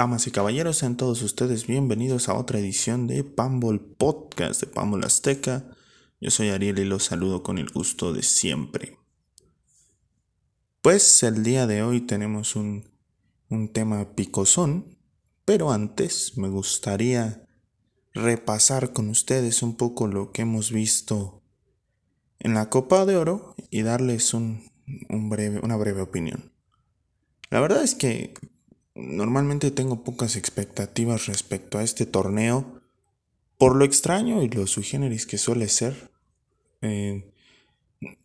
Damas y caballeros, sean todos ustedes bienvenidos a otra edición de Pambol Podcast de Pambol Azteca. Yo soy Ariel y los saludo con el gusto de siempre. Pues el día de hoy tenemos un, un tema picosón, pero antes me gustaría repasar con ustedes un poco lo que hemos visto en la Copa de Oro y darles un, un breve, una breve opinión. La verdad es que Normalmente tengo pocas expectativas respecto a este torneo, por lo extraño y lo sui generis que suele ser. Eh,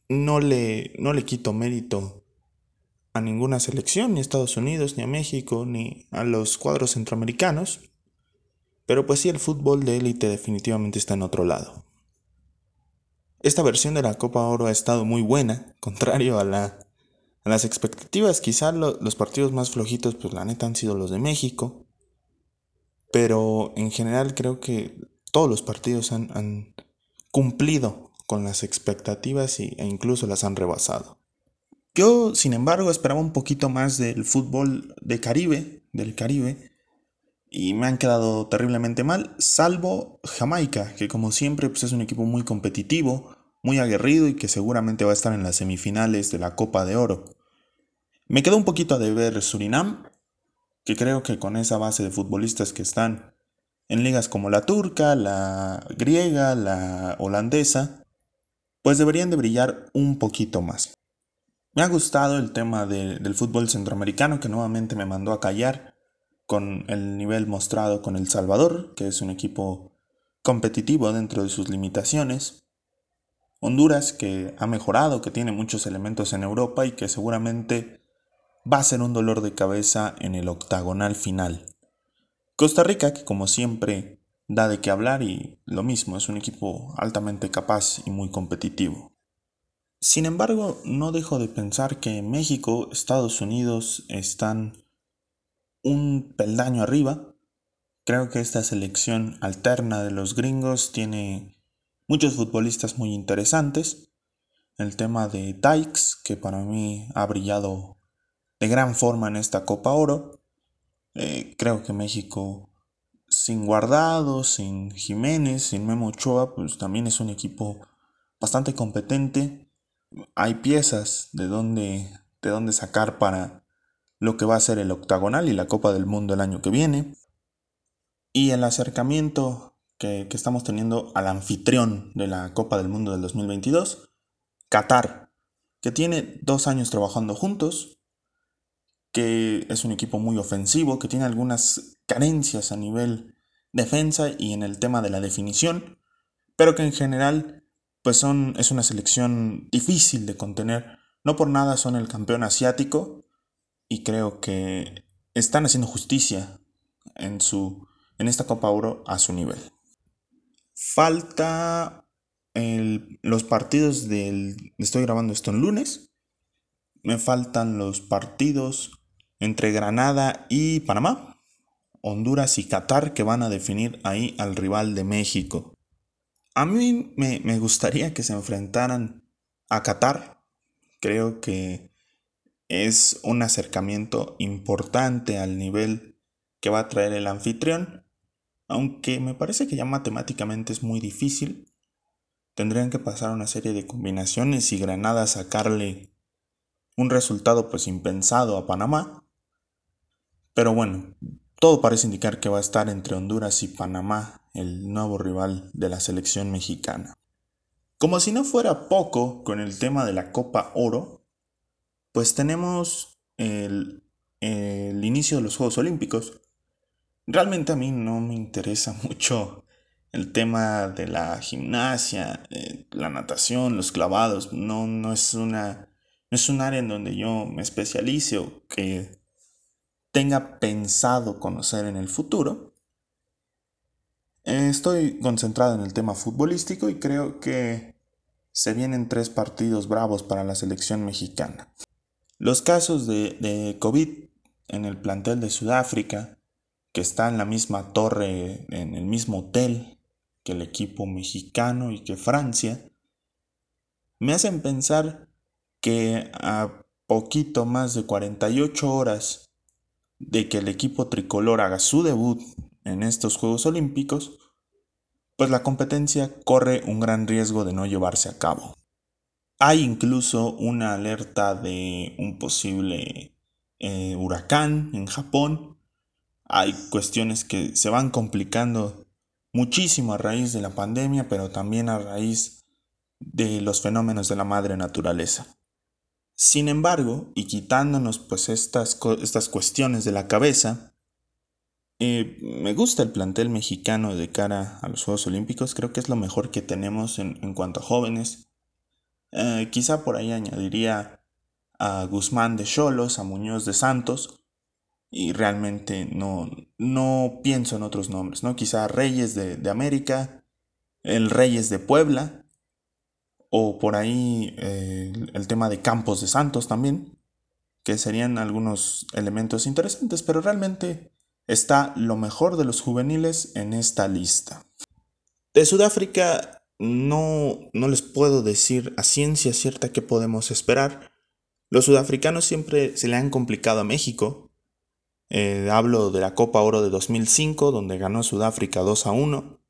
no, le, no le quito mérito a ninguna selección, ni a Estados Unidos, ni a México, ni a los cuadros centroamericanos, pero pues sí, el fútbol de élite definitivamente está en otro lado. Esta versión de la Copa Oro ha estado muy buena, contrario a la las expectativas, quizá los partidos más flojitos, pues la neta han sido los de México. Pero en general creo que todos los partidos han, cumplido con las expectativas e incluso las han rebasado. Yo, sin embargo, esperaba un poquito más del fútbol de Caribe, del Caribe, y me han quedado terriblemente mal, salvo Jamaica, que como siempre pues es un equipo muy competitivo, muy aguerrido y que seguramente va a estar en las semifinales de la Copa de Oro. Me quedó un poquito de ver Surinam, que creo que con esa base de futbolistas que están en ligas como la turca, la griega, la holandesa, pues deberían de brillar un poquito más. Me ha gustado el tema del fútbol centroamericano que nuevamente me mandó a callar con el nivel mostrado con El Salvador, que es un equipo competitivo dentro de sus limitaciones. Honduras, que ha mejorado, que tiene muchos elementos en Europa y que seguramente va a ser un dolor de cabeza en el octagonal final. Costa Rica, que como siempre da de qué hablar y lo mismo, es un equipo altamente capaz y muy competitivo. Sin embargo, no dejo de pensar que México, Estados Unidos están un peldaño arriba. Creo que esta selección alterna de los gringos tiene muchos futbolistas muy interesantes. El tema de Dykes, que para mí ha brillado de gran forma en esta Copa Oro. Eh, creo que México, sin Guardado, sin Jiménez, sin Memo Ochoa, pues también es un equipo bastante competente. Hay piezas de dónde, de dónde sacar para lo que va a ser el octagonal y la Copa del Mundo el año que viene. Y el acercamiento que, estamos teniendo al anfitrión de la Copa del Mundo del 2022, Qatar, que tiene dos años trabajando juntos, que es un equipo muy ofensivo, que tiene algunas carencias a nivel defensa y en el tema de la definición, pero que en general pues son, es una selección difícil de contener. No por nada son el campeón asiático y creo que están haciendo justicia en, su, en esta Copa Oro a su nivel. Falta los partidos del... Estoy grabando esto en lunes. Me faltan los partidos entre Granada y Panamá. Honduras y Qatar que van a definir ahí al rival de México. A mí me, me gustaría que se enfrentaran a Qatar. Creo que es un acercamiento importante al nivel que va a traer el anfitrión aunque me parece que ya matemáticamente es muy difícil, tendrían que pasar una serie de combinaciones y Granada sacarle un resultado pues impensado a Panamá. Pero bueno, todo parece indicar que va a estar entre Honduras y Panamá, el nuevo rival de la selección mexicana. Como si no fuera poco con el tema de la Copa Oro, pues tenemos el, el inicio de los Juegos Olímpicos, Realmente a mí no me interesa mucho el tema de la gimnasia, eh, la natación, los clavados. No, no, es una, no es un área en donde yo me especialice o que tenga pensado conocer en el futuro. Estoy concentrado en el tema futbolístico y creo que se vienen tres partidos bravos para la selección mexicana. Los casos de, de COVID en el plantel de Sudáfrica, que está en la misma torre, en el mismo hotel que el equipo mexicano y que Francia, me hacen pensar que a poquito más de 48 horas de que el equipo tricolor haga su debut en estos Juegos Olímpicos, pues la competencia corre un gran riesgo de no llevarse a cabo. Hay incluso una alerta de un posible eh, huracán en Japón. Hay cuestiones que se van complicando muchísimo a raíz de la pandemia, pero también a raíz de los fenómenos de la madre naturaleza. Sin embargo, y quitándonos pues estas, estas cuestiones de la cabeza, eh, me gusta el plantel mexicano de cara a los Juegos Olímpicos, creo que es lo mejor que tenemos en, cuanto a jóvenes. Eh, quizá por ahí añadiría a Guzmán de Cholos, a Muñoz de Santos, y realmente no, no pienso en otros nombres, ¿no? Quizá Reyes de, de América, el Reyes de Puebla, o por ahí eh, el tema de Campos de Santos también, que serían algunos elementos interesantes, pero realmente está lo mejor de los juveniles en esta lista. De Sudáfrica no, no les puedo decir a ciencia cierta qué podemos esperar. Los sudafricanos siempre se le han complicado a México. Eh, hablo de la Copa Oro de 2005, donde ganó Sudáfrica 2 a 1.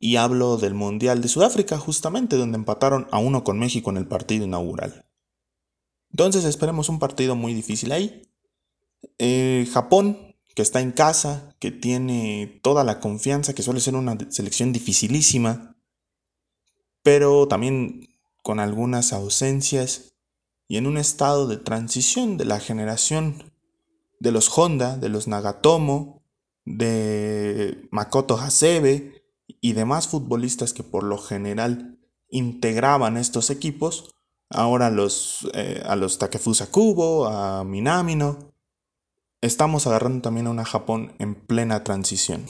Y hablo del Mundial de Sudáfrica, justamente, donde empataron a uno con México en el partido inaugural. Entonces esperemos un partido muy difícil ahí. Eh, Japón que está en casa, que tiene toda la confianza, que suele ser una selección dificilísima, pero también con algunas ausencias y en un estado de transición de la generación de los Honda, de los Nagatomo, de Makoto Hasebe y demás futbolistas que por lo general integraban estos equipos, ahora los, eh, a los Takefusa Kubo, a Minamino, estamos agarrando también a una Japón en plena transición.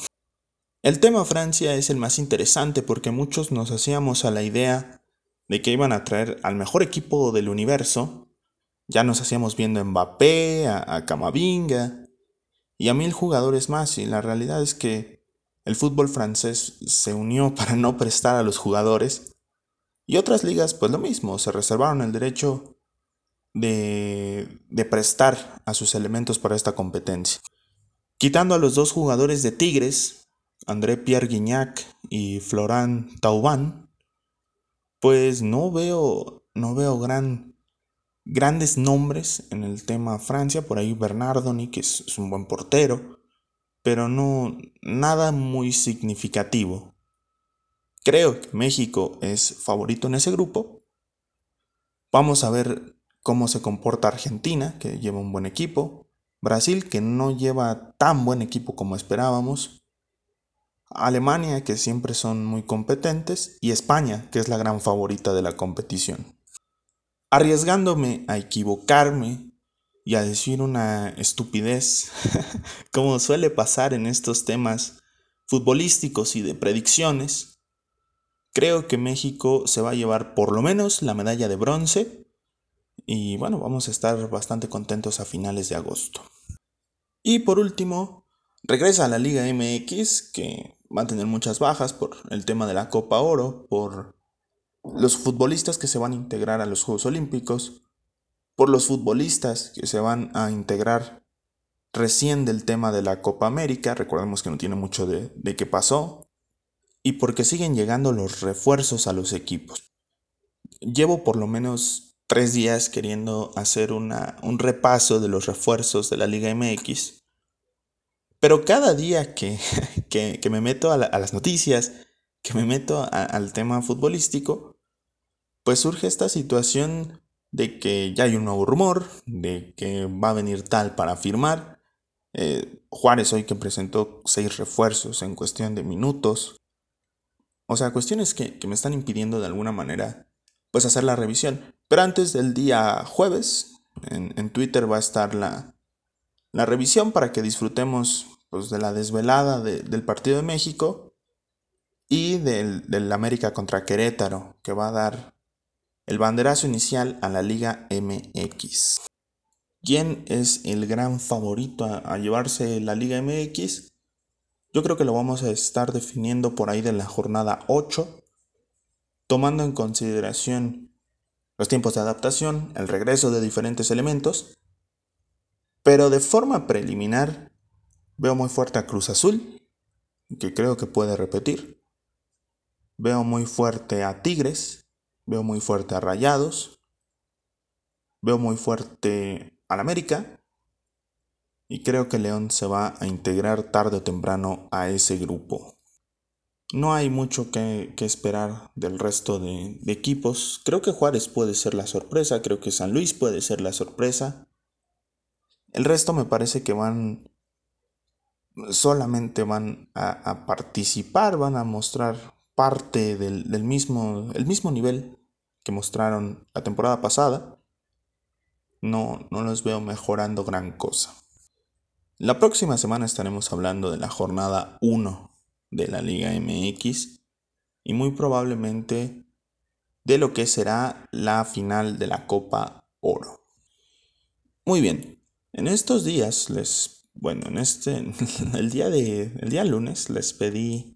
El tema Francia es el más interesante porque muchos nos hacíamos a la idea de que iban a traer al mejor equipo del universo. Ya nos hacíamos viendo a Mbappé, a, a Camavinga y a mil jugadores más y la realidad es que el fútbol francés se unió para no prestar a los jugadores y otras ligas pues lo mismo, se reservaron el derecho de, prestar a sus elementos para esta competencia. Quitando a los dos jugadores de Tigres, André Pierre Guignac y Florent Tauban, pues no veo, no veo gran, grandes nombres en el tema Francia. Por ahí Bernardoni, que es, es un buen portero, pero no nada muy significativo. Creo que México es favorito en ese grupo. Vamos a ver cómo se comporta Argentina, que lleva un buen equipo, Brasil, que no lleva tan buen equipo como esperábamos, Alemania, que siempre son muy competentes, y España, que es la gran favorita de la competición. Arriesgándome a equivocarme y a decir una estupidez, como suele pasar en estos temas futbolísticos y de predicciones, creo que México se va a llevar por lo menos la medalla de bronce y bueno, vamos a estar bastante contentos a finales de agosto. Y por último, regresa a la Liga MX, que va a tener muchas bajas por el tema de la Copa Oro, por los futbolistas que se van a integrar a los Juegos Olímpicos, por los futbolistas que se van a integrar recién del tema de la Copa América, recordemos que no tiene mucho de, de qué pasó, y porque siguen llegando los refuerzos a los equipos. Llevo por lo menos tres días queriendo hacer una, un repaso de los refuerzos de la Liga MX. Pero cada día que, que, me meto a, las noticias, que me meto al tema futbolístico, pues surge esta situación de que ya hay un nuevo rumor, de que va a venir tal para firmar. Eh, Juárez hoy que presentó seis refuerzos en cuestión de minutos. O sea, cuestiones que, que me están impidiendo de alguna manera pues hacer la revisión. Pero antes del día jueves, en, Twitter va a estar la, la, revisión para que disfrutemos pues, de la desvelada del partido de México y del, del, América contra Querétaro, que va a dar el banderazo inicial a la Liga MX. ¿Quién es el gran favorito a, llevarse la Liga MX? Yo creo que lo vamos a estar definiendo por ahí de la jornada 8 tomando en consideración los tiempos de adaptación, el regreso de diferentes elementos Pero de forma preliminar, veo muy fuerte a Cruz Azul, que creo que puede repetir. Veo muy fuerte a Tigres, veo muy fuerte a Rayados, veo muy fuerte al América y creo que León se va a integrar tarde o temprano a ese grupo. No hay mucho que, esperar del resto de, equipos. Creo que Juárez puede ser la sorpresa, creo que San Luis puede ser la sorpresa. El resto me parece que van, solamente van a, participar, van a mostrar parte del, mismo, el mismo nivel que mostraron la temporada pasada. No, no los veo mejorando gran cosa. La próxima semana estaremos hablando de la jornada 1 de la Liga MX y muy probablemente de lo que será la final de la Copa Oro. Muy bien, en estos días les, bueno, en este, el día de, el día lunes les pedí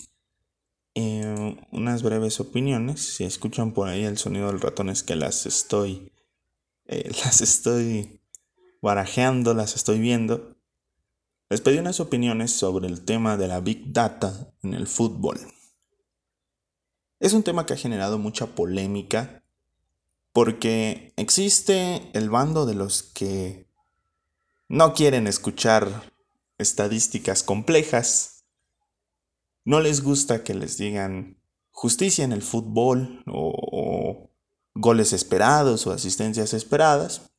eh, unas breves opiniones. Si escuchan por ahí el sonido del ratón es que las estoy, eh, las estoy barajeando, las estoy viendo. Les pedí unas opiniones sobre el tema de la Big Data en el fútbol. Es un tema que ha generado mucha polémica porque existe el bando de los que no quieren escuchar estadísticas complejas, no les gusta que les digan justicia en el fútbol o, goles esperados o asistencias esperadas.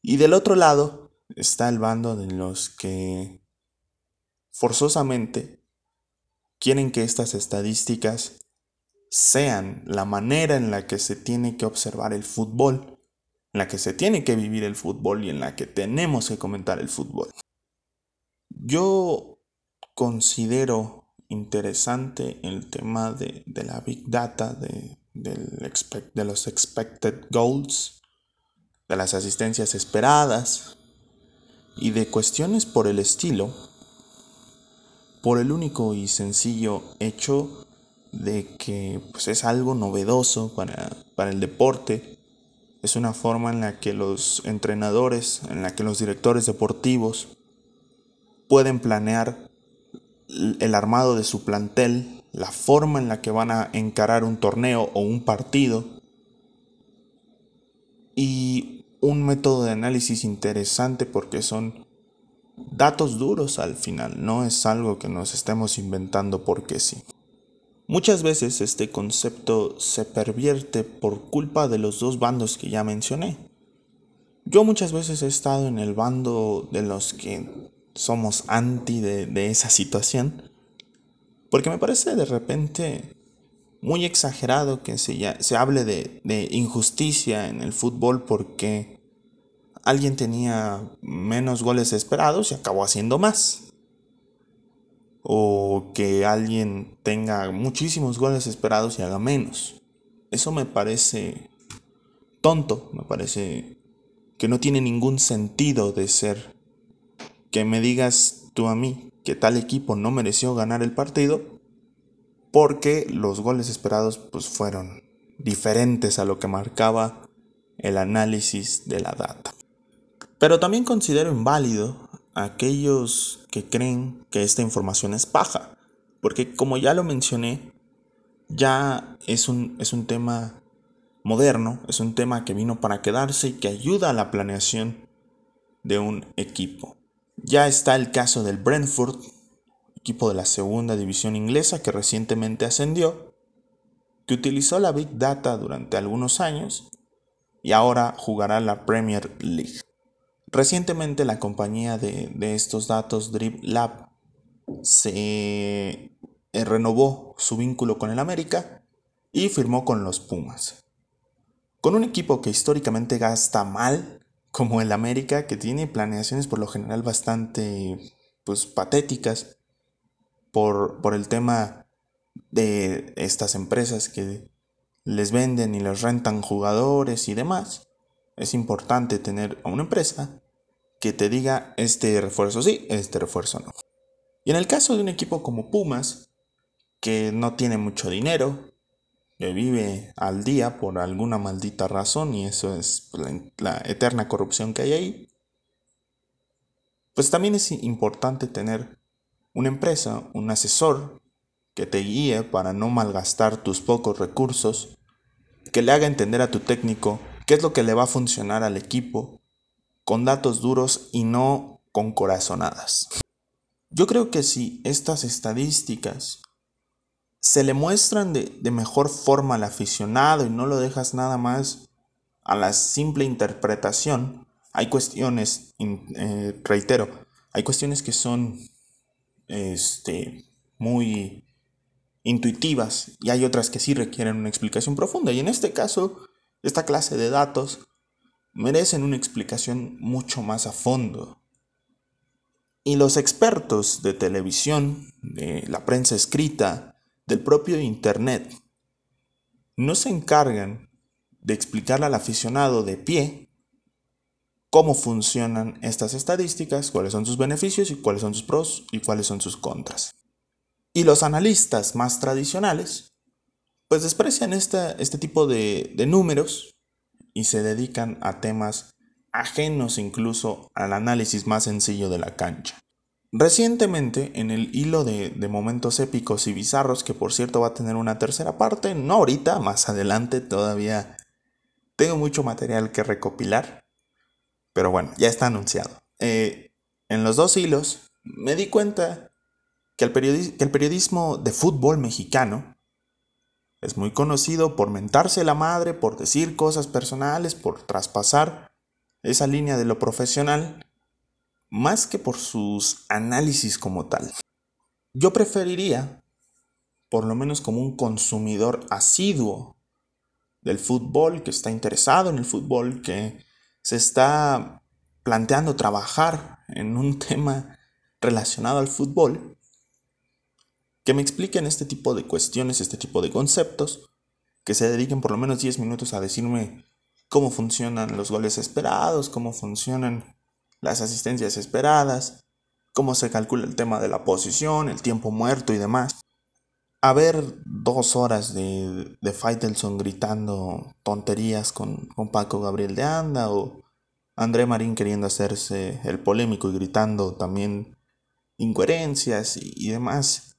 Y del otro lado está el bando de los que forzosamente quieren que estas estadísticas sean la manera en la que se tiene que observar el fútbol, en la que se tiene que vivir el fútbol y en la que tenemos que comentar el fútbol. Yo considero interesante el tema de, la big data, de, de los expected goals, de las asistencias esperadas, y de cuestiones por el estilo, por el único y sencillo hecho de que pues, es algo novedoso para, para el deporte, es una forma en la que los entrenadores, en la que los directores deportivos pueden planear el armado de su plantel, la forma en la que van a encarar un torneo o un partido y un método de análisis interesante porque son datos duros al final, no es algo que nos estemos inventando porque sí. Muchas veces este concepto se pervierte por culpa de los dos bandos que ya mencioné. Yo muchas veces he estado en el bando de los que somos anti de, esa situación, porque me parece de repente muy exagerado que se, ya, se hable de, de, injusticia en el fútbol porque alguien tenía menos goles esperados y acabó haciendo más. O que alguien tenga muchísimos goles esperados y haga menos. Eso me parece tonto, me parece que no tiene ningún sentido de ser. Que me digas tú a mí que tal equipo no mereció ganar el partido porque los goles esperados pues fueron diferentes a lo que marcaba el análisis de la data. Pero también considero inválido a aquellos que creen que esta información es paja, porque como ya lo mencioné, ya es un, es un tema moderno, es un tema que vino para quedarse y que ayuda a la planeación de un equipo. Ya está el caso del Brentford, equipo de la segunda división inglesa que recientemente ascendió, que utilizó la Big Data durante algunos años y ahora jugará la Premier League. Recientemente la compañía de, estos datos, Drip Lab, se eh, renovó su vínculo con el América y firmó con los Pumas. Con un equipo que históricamente gasta mal, como el América, que tiene planeaciones por lo general bastante pues, patéticas, por, el tema de estas empresas que les venden y les rentan jugadores y demás, es importante tener a una empresa que te diga este refuerzo sí, este refuerzo no. Y en el caso de un equipo como Pumas, que no tiene mucho dinero, que vive al día por alguna maldita razón, y eso es la, la eterna corrupción que hay ahí, pues también es importante tener una empresa, un asesor que te guíe para no malgastar tus pocos recursos, que le haga entender a tu técnico qué es lo que le va a funcionar al equipo, con datos duros y no con corazonadas. Yo creo que si estas estadísticas se le muestran de, mejor forma al aficionado y no lo dejas nada más a la simple interpretación, hay cuestiones, eh, reitero, hay cuestiones que son este, muy intuitivas y hay otras que sí requieren una explicación profunda. Y en este caso, esta clase de datos merecen una explicación mucho más a fondo. Y los expertos de televisión, de la prensa escrita, del propio Internet, no se encargan de explicarle al aficionado de pie cómo funcionan estas estadísticas, cuáles son sus beneficios y cuáles son sus pros y cuáles son sus contras. Y los analistas más tradicionales, pues desprecian este tipo de, de números y se dedican a temas ajenos incluso al análisis más sencillo de la cancha. Recientemente, en el hilo de, de, momentos épicos y bizarros, que por cierto va a tener una tercera parte, no ahorita, más adelante todavía tengo mucho material que recopilar, pero bueno, ya está anunciado. Eh, en los dos hilos me di cuenta que el, que el periodismo de fútbol mexicano es muy conocido por mentarse la madre, por decir cosas personales, por traspasar esa línea de lo profesional, más que por sus análisis como tal. Yo preferiría, por lo menos como un consumidor asiduo del fútbol, que está interesado en el fútbol, que se está planteando trabajar en un tema relacionado al fútbol, que me expliquen este tipo de cuestiones, este tipo de conceptos, que se dediquen por lo menos 10 minutos a decirme cómo funcionan los goles esperados, cómo funcionan las asistencias esperadas, cómo se calcula el tema de la posición, el tiempo muerto y demás. A ver dos horas de, de Faitelson gritando tonterías con, con Paco Gabriel de Anda o André Marín queriendo hacerse el polémico y gritando también incoherencias y demás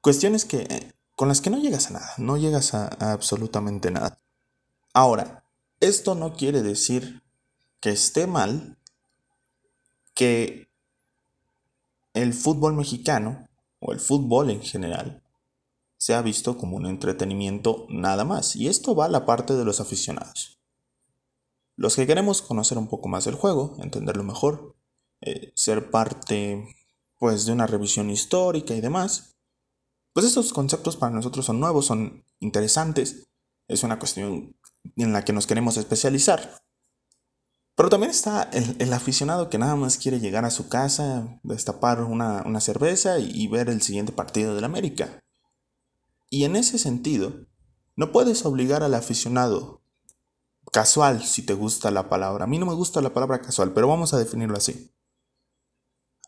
Cuestiones que, con las que no llegas a nada, no llegas a, absolutamente nada. Ahora, esto no quiere decir que esté mal que el fútbol mexicano o el fútbol en general sea visto como un entretenimiento nada más. Y esto va a la parte de los aficionados. Los que queremos conocer un poco más del juego, entenderlo mejor, eh, ser parte pues de una revisión histórica y demás, pues estos conceptos para nosotros son nuevos, son interesantes, es una cuestión en la que nos queremos especializar. Pero también está el, aficionado que nada más quiere llegar a su casa, destapar una, cerveza y, ver el siguiente partido del América. Y en ese sentido, no puedes obligar al aficionado casual, si te gusta la palabra. A mí no me gusta la palabra casual, pero vamos a definirlo así.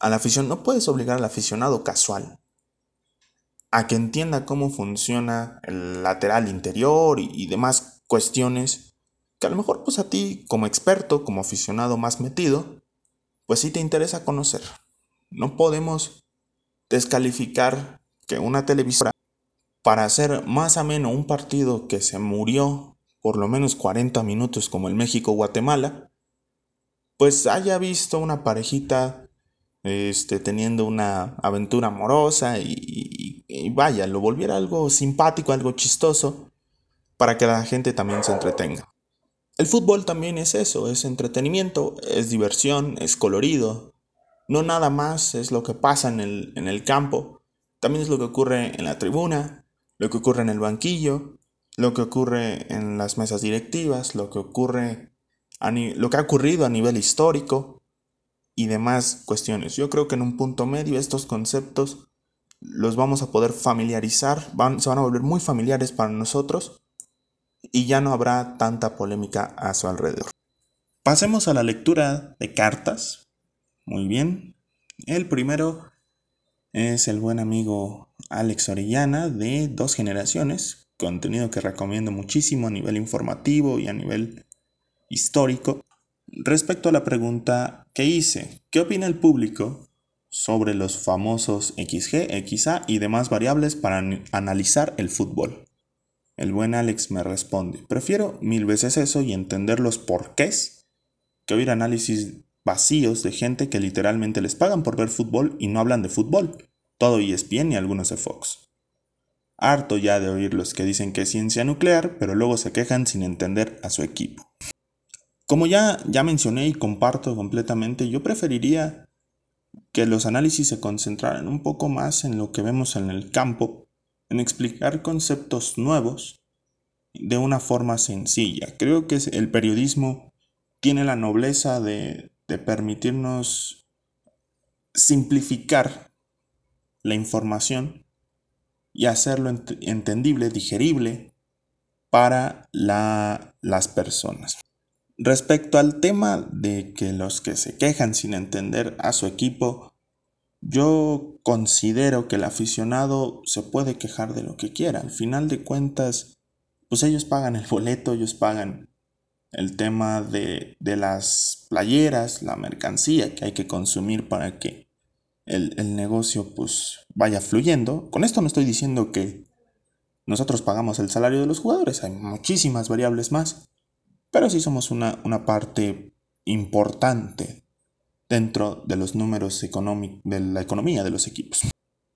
A la no puedes obligar al aficionado casual a que entienda cómo funciona el lateral interior y, demás cuestiones que a lo mejor pues a ti como experto, como aficionado más metido, pues sí te interesa conocer. No podemos descalificar que una televisora para hacer más ameno un partido que se murió por lo menos 40 minutos como el México-Guatemala, pues haya visto una parejita este, teniendo una aventura amorosa y, vaya, lo volviera algo simpático, algo chistoso, para que la gente también se entretenga. El fútbol también es eso, es entretenimiento, es diversión, es colorido. No nada más es lo que pasa en el, campo, también es lo que ocurre en la tribuna, lo que ocurre en el banquillo, lo que ocurre en las mesas directivas, lo que ocurre lo que ha ocurrido a nivel histórico, y demás cuestiones. Yo creo que en un punto medio estos conceptos los vamos a poder familiarizar, se van a volver muy familiares para nosotros y ya no habrá tanta polémica a su alrededor. Pasemos a la lectura de cartas. Muy bien. El primero es el buen amigo Alex Orellana de Dos Generaciones, contenido que recomiendo muchísimo a nivel informativo y a nivel histórico. Respecto a la pregunta que hice, ¿qué opina el público sobre los famosos XG, XA y demás variables para analizar el fútbol? El buen Alex me responde, prefiero mil veces eso y entender los porqués que oír análisis vacíos de gente que literalmente les pagan por ver fútbol y no hablan de fútbol, todo ESPN y algunos de Fox. Harto ya de oír los que dicen que es ciencia nuclear, pero luego se quejan sin entender a su equipo. Como ya, ya mencioné y comparto completamente, yo preferiría que los análisis se concentraran un poco más en lo que vemos en el campo, en explicar conceptos nuevos de una forma sencilla. Creo que el periodismo tiene la nobleza de, permitirnos simplificar la información y hacerlo entendible, digerible para las personas. Respecto al tema de que los que se quejan sin entender a su equipo, yo considero que el aficionado se puede quejar de lo que quiera. Al final de cuentas, pues ellos pagan el boleto, ellos pagan el tema de, de las playeras, la mercancía que hay que consumir para que el, el, negocio pues vaya fluyendo. Con esto no estoy diciendo que nosotros pagamos el salario de los jugadores, hay muchísimas variables más pero sí somos una, parte importante dentro de los números de la economía de los equipos.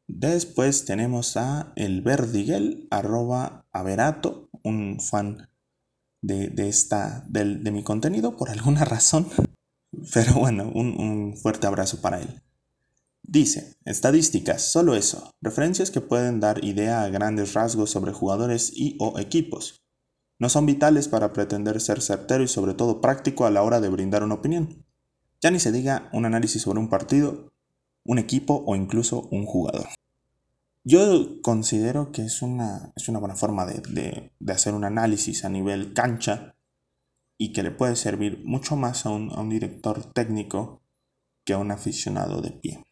Después tenemos a el Verdiguel, arroba Averato, un fan de, esta, de, mi contenido por alguna razón. Pero bueno, un, un fuerte abrazo para él. Dice, estadísticas, solo eso, referencias que pueden dar idea a grandes rasgos sobre jugadores y o equipos no son vitales para pretender ser certero y sobre todo práctico a la hora de brindar una opinión. Ya ni se diga un análisis sobre un partido, un equipo o incluso un jugador. Yo considero que es una, es una buena forma de, hacer un análisis a nivel cancha y que le puede servir mucho más a un, a un director técnico que a un aficionado de pie.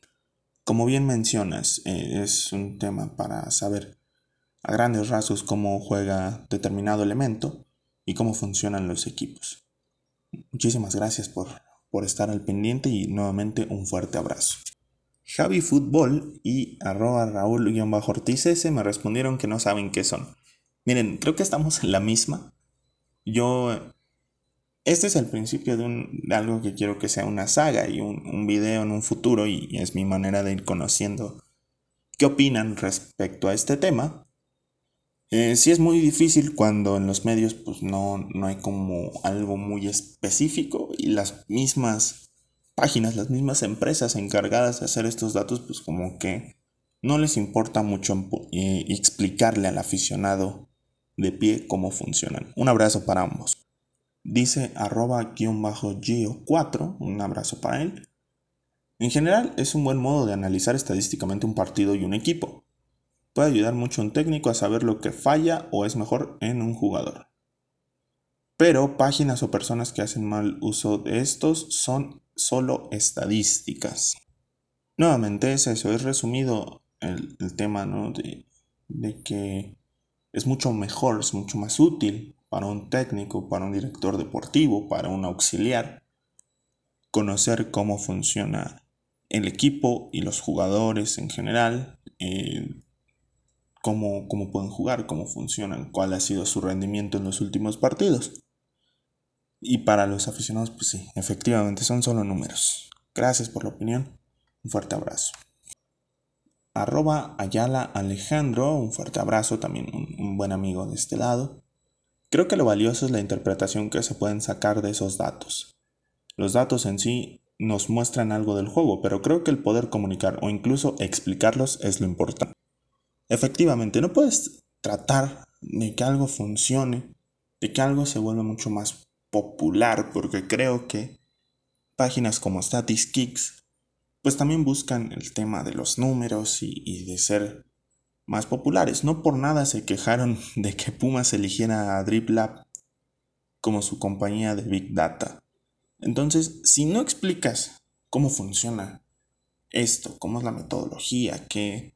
Como bien mencionas, eh, es un tema para saber a grandes rasgos cómo juega determinado elemento y cómo funcionan los equipos. Muchísimas gracias por, por estar al pendiente y nuevamente un fuerte abrazo. Javi Fútbol y arroba Raúl-Ortiz me respondieron que no saben qué son. Miren, creo que estamos en la misma. Yo... Este es el principio de, un, algo que quiero que sea una saga y un, un video en un futuro y es mi manera de ir conociendo qué opinan respecto a este tema. Eh, sí es muy difícil cuando en los medios pues no, no hay como algo muy específico y las mismas páginas, las mismas empresas encargadas de hacer estos datos pues como que no les importa mucho eh, explicarle al aficionado de pie cómo funcionan. Un abrazo para ambos. Dice arroba gio4, un abrazo para él. En general es un buen modo de analizar estadísticamente un partido y un equipo. Puede ayudar mucho un técnico a saber lo que falla o es mejor en un jugador. Pero páginas o personas que hacen mal uso de estos son solo estadísticas. Nuevamente es eso, es resumido el, tema de, de que es mucho mejor, es mucho más útil para un técnico, para un director deportivo, para un auxiliar, conocer cómo funciona el equipo y los jugadores en general, eh, cómo, pueden jugar, cómo funcionan, cuál ha sido su rendimiento en los últimos partidos. Y para los aficionados, pues sí, efectivamente son solo números. Gracias por la opinión. Un fuerte abrazo. Arroba Ayala Alejandro, un fuerte abrazo, también un buen amigo de este lado. Creo que lo valioso es la interpretación que se pueden sacar de esos datos. Los datos en sí nos muestran algo del juego, pero creo que el poder comunicar o incluso explicarlos es lo importante. Efectivamente, no puedes tratar de que algo funcione, de que algo se vuelva mucho más popular, porque creo que páginas como Statistics, pues también buscan el tema de los números y, de ser más populares. No por nada se quejaron de que Pumas eligiera a DripLab como su compañía de Big Data. Entonces, si no explicas cómo funciona esto, cómo es la metodología, qué,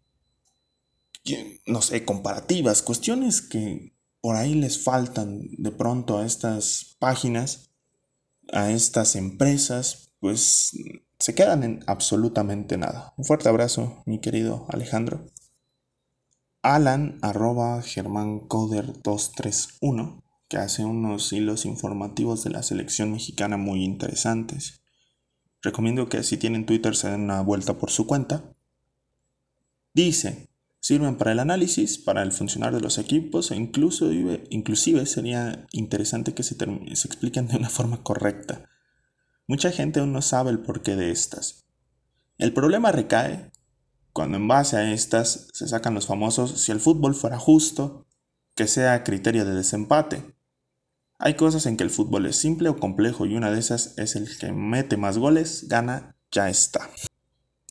no sé, comparativas, cuestiones que por ahí les faltan de pronto a estas páginas, a estas empresas, pues se quedan en absolutamente nada. Un fuerte abrazo, mi querido Alejandro. Alan arroba Coder 231 que hace unos hilos informativos de la selección mexicana muy interesantes. Recomiendo que si tienen Twitter se den una vuelta por su cuenta. Dice, sirven para el análisis, para el funcionar de los equipos e incluso, inclusive sería interesante que se, se expliquen de una forma correcta. Mucha gente aún no sabe el porqué de estas. El problema recae cuando en base a estas se sacan los famosos si el fútbol fuera justo, que sea criterio de desempate. Hay cosas en que el fútbol es simple o complejo y una de esas es el que mete más goles, gana, ya está.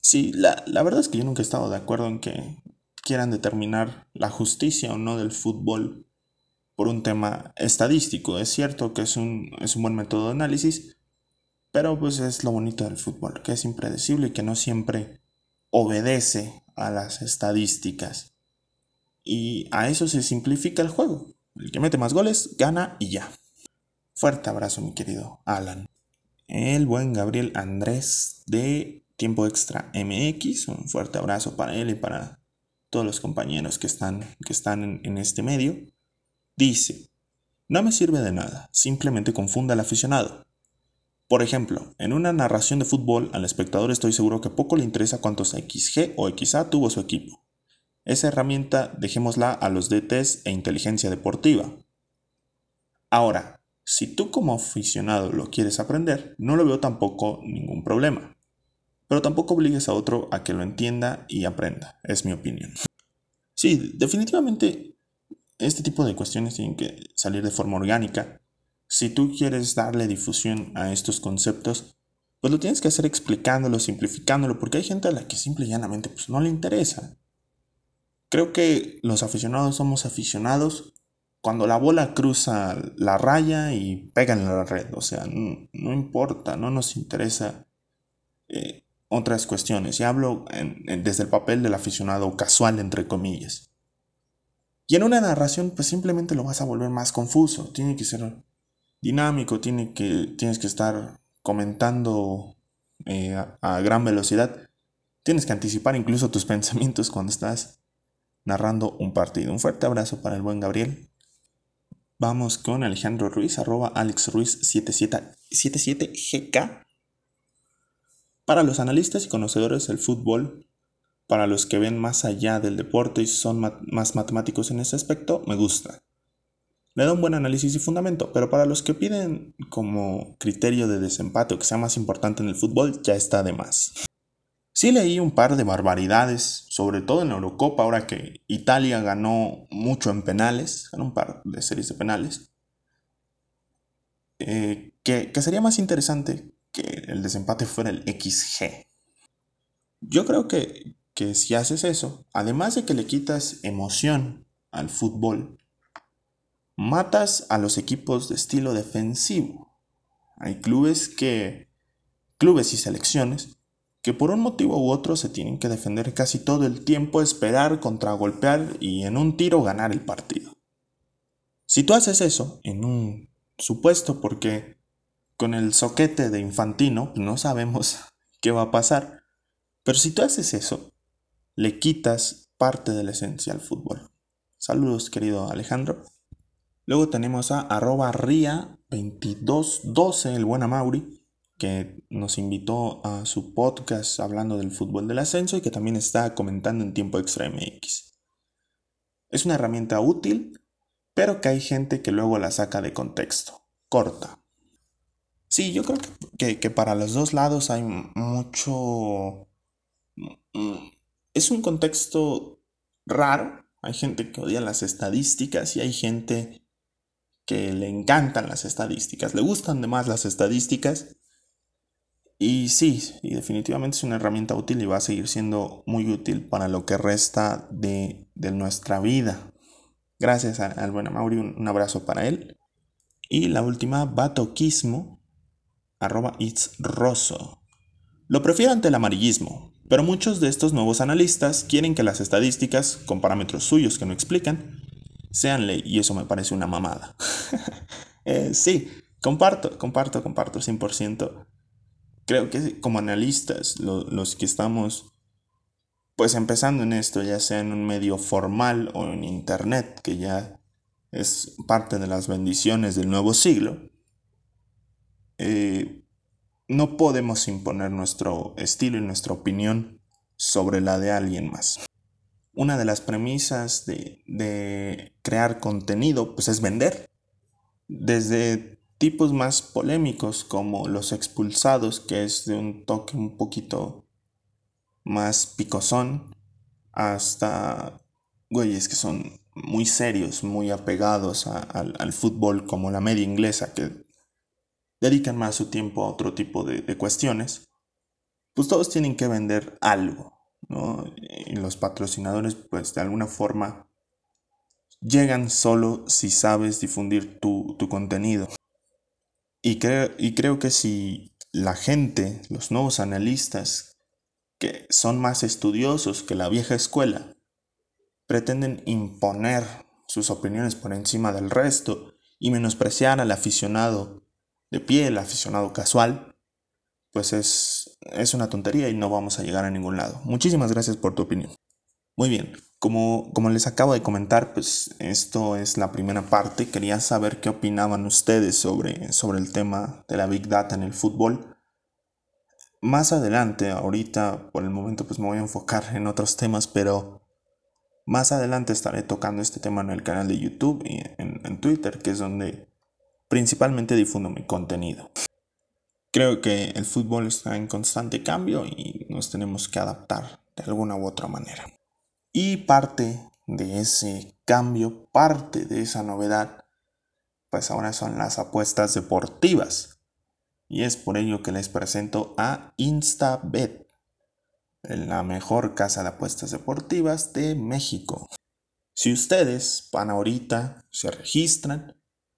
Sí, la, la verdad es que yo nunca he estado de acuerdo en que quieran determinar la justicia o no del fútbol por un tema estadístico. Es cierto que es un, es un buen método de análisis, pero pues es lo bonito del fútbol, que es impredecible y que no siempre obedece a las estadísticas. Y a eso se simplifica el juego. El que mete más goles gana y ya. Fuerte abrazo, mi querido Alan. El buen Gabriel Andrés de Tiempo Extra MX. Un fuerte abrazo para él y para todos los compañeros que están, que están en, en este medio. Dice, no me sirve de nada, simplemente confunda al aficionado. Por ejemplo, en una narración de fútbol al espectador estoy seguro que poco le interesa cuántos XG o XA tuvo su equipo. Esa herramienta dejémosla a los DTs e inteligencia deportiva. Ahora, si tú como aficionado lo quieres aprender, no lo veo tampoco ningún problema. Pero tampoco obligues a otro a que lo entienda y aprenda, es mi opinión. Sí, definitivamente este tipo de cuestiones tienen que salir de forma orgánica. Si tú quieres darle difusión a estos conceptos, pues lo tienes que hacer explicándolo, simplificándolo, porque hay gente a la que simple y llanamente pues, no le interesa. Creo que los aficionados somos aficionados cuando la bola cruza la raya y pega en la red. O sea, no, importa, no nos interesa eh, otras cuestiones. Y hablo desde el papel del aficionado casual, entre comillas. Y en una narración, pues simplemente lo vas a volver más confuso. Tiene que ser dinámico, tiene que, tienes que estar comentando eh, a gran velocidad. Tienes que anticipar incluso tus pensamientos cuando estás narrando un partido. Un fuerte abrazo para el buen Gabriel. Vamos con Alejandro Ruiz, arroba AlexRuiz77GK. Para los analistas y conocedores del fútbol, para los que ven más allá del deporte y son más matemáticos en ese aspecto, me gusta. Le da un buen análisis y fundamento, pero para los que piden como criterio de desempate o que sea más importante en el fútbol, ya está de más. Sí leí un par de barbaridades, sobre todo en la Eurocopa, ahora que Italia ganó mucho en penales, ganó un par de series de penales, eh, que, sería más interesante que el desempate fuera el XG. Yo creo que, que si haces eso, además de que le quitas emoción al fútbol, matas a los equipos de estilo defensivo. Hay clubes que, clubes y selecciones que por un motivo u otro se tienen que defender casi todo el tiempo, esperar, contragolpear y en un tiro ganar el partido. Si tú haces eso, en un supuesto, porque con el soquete de Infantino no sabemos qué va a pasar, pero si tú haces eso, le quitas parte de la esencia al fútbol. Saludos, querido Alejandro. Luego tenemos a arroba ria2212, el buen Mauri que nos invitó a su podcast hablando del fútbol del ascenso y que también está comentando en tiempo extra MX. Es una herramienta útil, pero que hay gente que luego la saca de contexto, corta. Sí, yo creo que, que para los dos lados hay mucho... Mm, es un contexto raro, hay gente que odia las estadísticas y hay gente que le encantan las estadísticas, le gustan de más las estadísticas y sí, y definitivamente es una herramienta útil y va a seguir siendo muy útil para lo que resta de, nuestra vida. Gracias al buen Mauri, un, abrazo para él. Y la última, batoquismo, arroba it's rosso. Lo prefiero ante el amarillismo, pero muchos de estos nuevos analistas quieren que las estadísticas, con parámetros suyos que no explican, sean ley, y eso me parece una mamada. Eh, sí, comparto, comparto, comparto 100%. Creo que como analistas, los que estamos pues empezando en esto, ya sea en un medio formal o en internet, que ya es parte de las bendiciones del nuevo siglo, eh, no podemos imponer nuestro estilo y nuestra opinión sobre la de alguien más. Una de las premisas de, de crear contenido pues es vender. Desde tipos más polémicos como los expulsados, que es de un toque un poquito más picosón, hasta güeyes que son muy serios, muy apegados al fútbol como la media inglesa, que dedican más su tiempo a otro tipo de, de cuestiones, pues todos tienen que vender algo, ¿no? Y los patrocinadores, pues de alguna forma, llegan solo si sabes difundir tu, tu contenido. Y, y creo que si la gente, los nuevos analistas, que son más estudiosos que la vieja escuela, pretenden imponer sus opiniones por encima del resto y menospreciar al aficionado de pie, el aficionado casual, pues es, es una tontería y no vamos a llegar a ningún lado. Muchísimas gracias por tu opinión. Muy bien, como, como les acabo de comentar, pues esto es la primera parte. Quería saber qué opinaban ustedes sobre, sobre el tema de la Big Data en el fútbol. Más adelante, ahorita por el momento pues me voy a enfocar en otros temas, pero más adelante estaré tocando este tema en el canal de YouTube y en, en Twitter, que es donde principalmente difundo mi contenido. Creo que el fútbol está en constante cambio y nos tenemos que adaptar de alguna u otra manera. Y parte de ese cambio, parte de esa novedad, pues ahora son las apuestas deportivas. Y es por ello que les presento a InstaBet, la mejor casa de apuestas deportivas de México. Si ustedes van ahorita, se registran,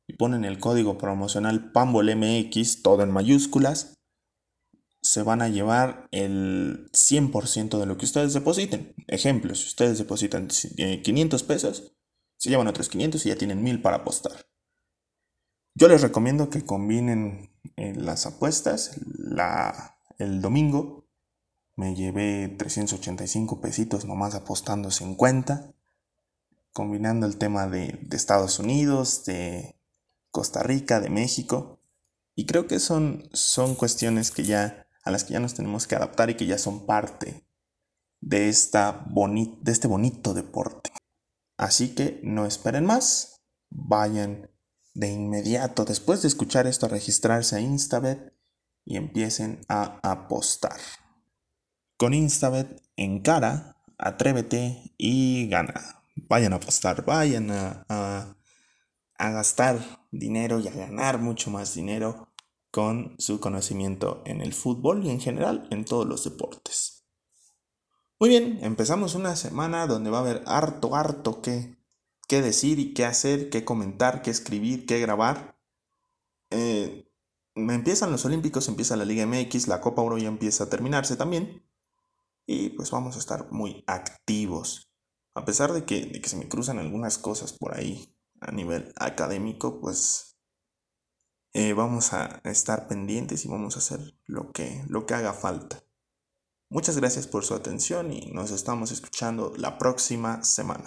y ponen el código promocional PAMBOLMX, todo en mayúsculas, se van a llevar el 100% de lo que ustedes depositen. Ejemplo, si ustedes depositan 500 pesos, se llevan otros 500 y ya tienen 1000 para apostar. Yo les recomiendo que combinen eh, las apuestas. La, el domingo me llevé 385 pesitos nomás apostando 50, combinando el tema de, de Estados Unidos, de Costa Rica, de México. Y creo que son, son cuestiones que ya, a las que ya nos tenemos que adaptar y que ya son parte de, esta de este bonito deporte. Así que no esperen más, vayan de inmediato después de escuchar esto a registrarse a Instabet y empiecen a apostar. Con Instabet en cara, atrévete y gana. Vayan a apostar, vayan a gastar dinero y a ganar mucho más dinero con su conocimiento en el fútbol y en general en todos los deportes. Muy bien, empezamos una semana donde va a haber harto, harto que, qué decir y qué hacer, qué comentar, qué escribir, qué grabar. Eh, empiezan los Olímpicos, empieza la Liga MX, la Copa Oro ya empieza a terminarse también. Y pues vamos a estar muy activos. A pesar de que, de que se me cruzan algunas cosas por ahí a nivel académico, pues eh, vamos a estar pendientes y vamos a hacer lo que, lo que haga falta. Muchas gracias por su atención y nos estamos escuchando la próxima semana.